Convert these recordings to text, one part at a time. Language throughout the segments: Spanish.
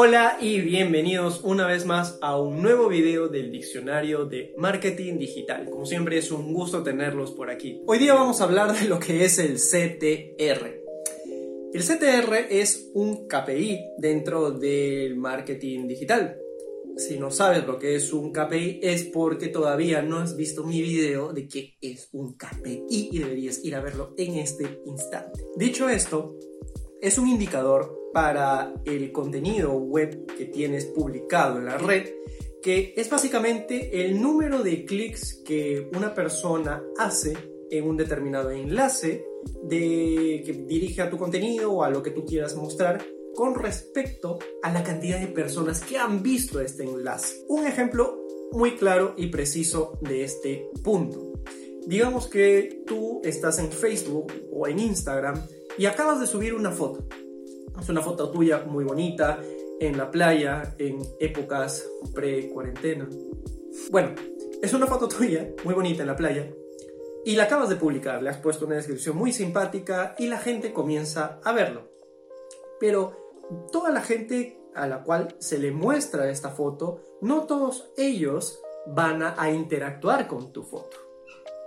Hola y bienvenidos una vez más a un nuevo video del diccionario de marketing digital. Como siempre es un gusto tenerlos por aquí. Hoy día vamos a hablar de lo que es el CTR. El CTR es un KPI dentro del marketing digital. Si no sabes lo que es un KPI es porque todavía no has visto mi video de qué es un KPI y deberías ir a verlo en este instante. Dicho esto, es un indicador para el contenido web que tienes publicado en la red, que es básicamente el número de clics que una persona hace en un determinado enlace de, que dirige a tu contenido o a lo que tú quieras mostrar con respecto a la cantidad de personas que han visto este enlace. Un ejemplo muy claro y preciso de este punto. Digamos que tú estás en Facebook o en Instagram y acabas de subir una foto es una foto tuya muy bonita en la playa en épocas pre-cuarentena. Bueno, es una foto tuya muy bonita en la playa y la acabas de publicar, le has puesto una descripción muy simpática y la gente comienza a verlo. Pero toda la gente a la cual se le muestra esta foto, no todos ellos van a, interactuar con tu foto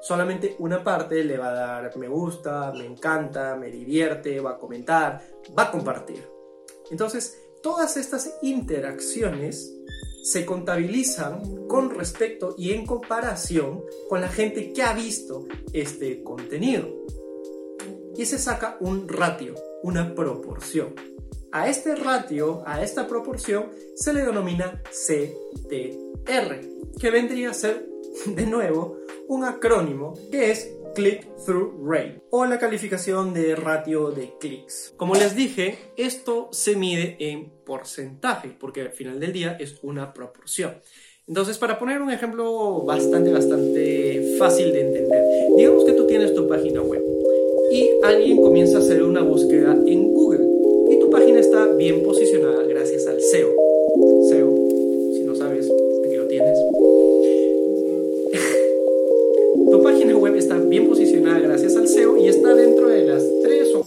solamente una parte le va a dar me gusta, me encanta, me divierte, va a comentar, va a compartir. Entonces, todas estas interacciones se contabilizan con respecto y en comparación con la gente que ha visto este contenido. Y se saca un ratio, una proporción. A este ratio, a esta proporción, se le denomina CTR, que vendría a ser, de nuevo, un acrónimo que es Click-Through Rate o la calificación de ratio de clics. Como les dije, esto se mide en porcentaje porque al final del día es una proporción. Entonces, para poner un ejemplo bastante, bastante fácil de entender, digamos que tú tienes tu página web y alguien comienza a hacer una búsqueda en Google y tu página está bien posicionada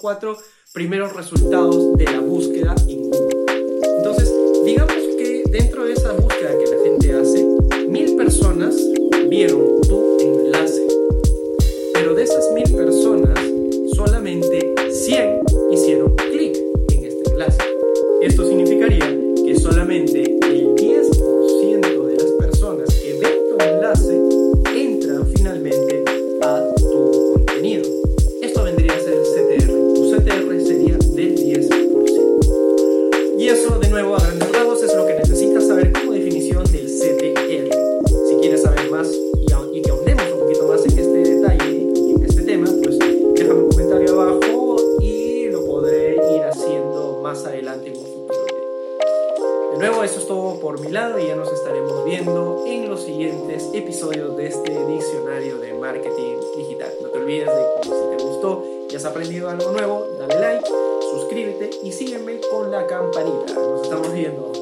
cuatro primeros resultados de la búsqueda en Google. Entonces, digamos que dentro de esa búsqueda que la gente hace, mil personas vieron tu enlace. Pero de esas mil personas, solamente 100 hicieron clic en este enlace. Esto significaría que solamente el más y, a- y que ahondemos un poquito más en este detalle y en este tema, pues déjame un comentario abajo y lo podré ir haciendo más adelante en un futuro. De nuevo, eso es todo por mi lado y ya nos estaremos viendo en los siguientes episodios de este diccionario de marketing digital. No te olvides de que si te gustó y has aprendido algo nuevo, dale like, suscríbete y sígueme con la campanita. Nos estamos viendo.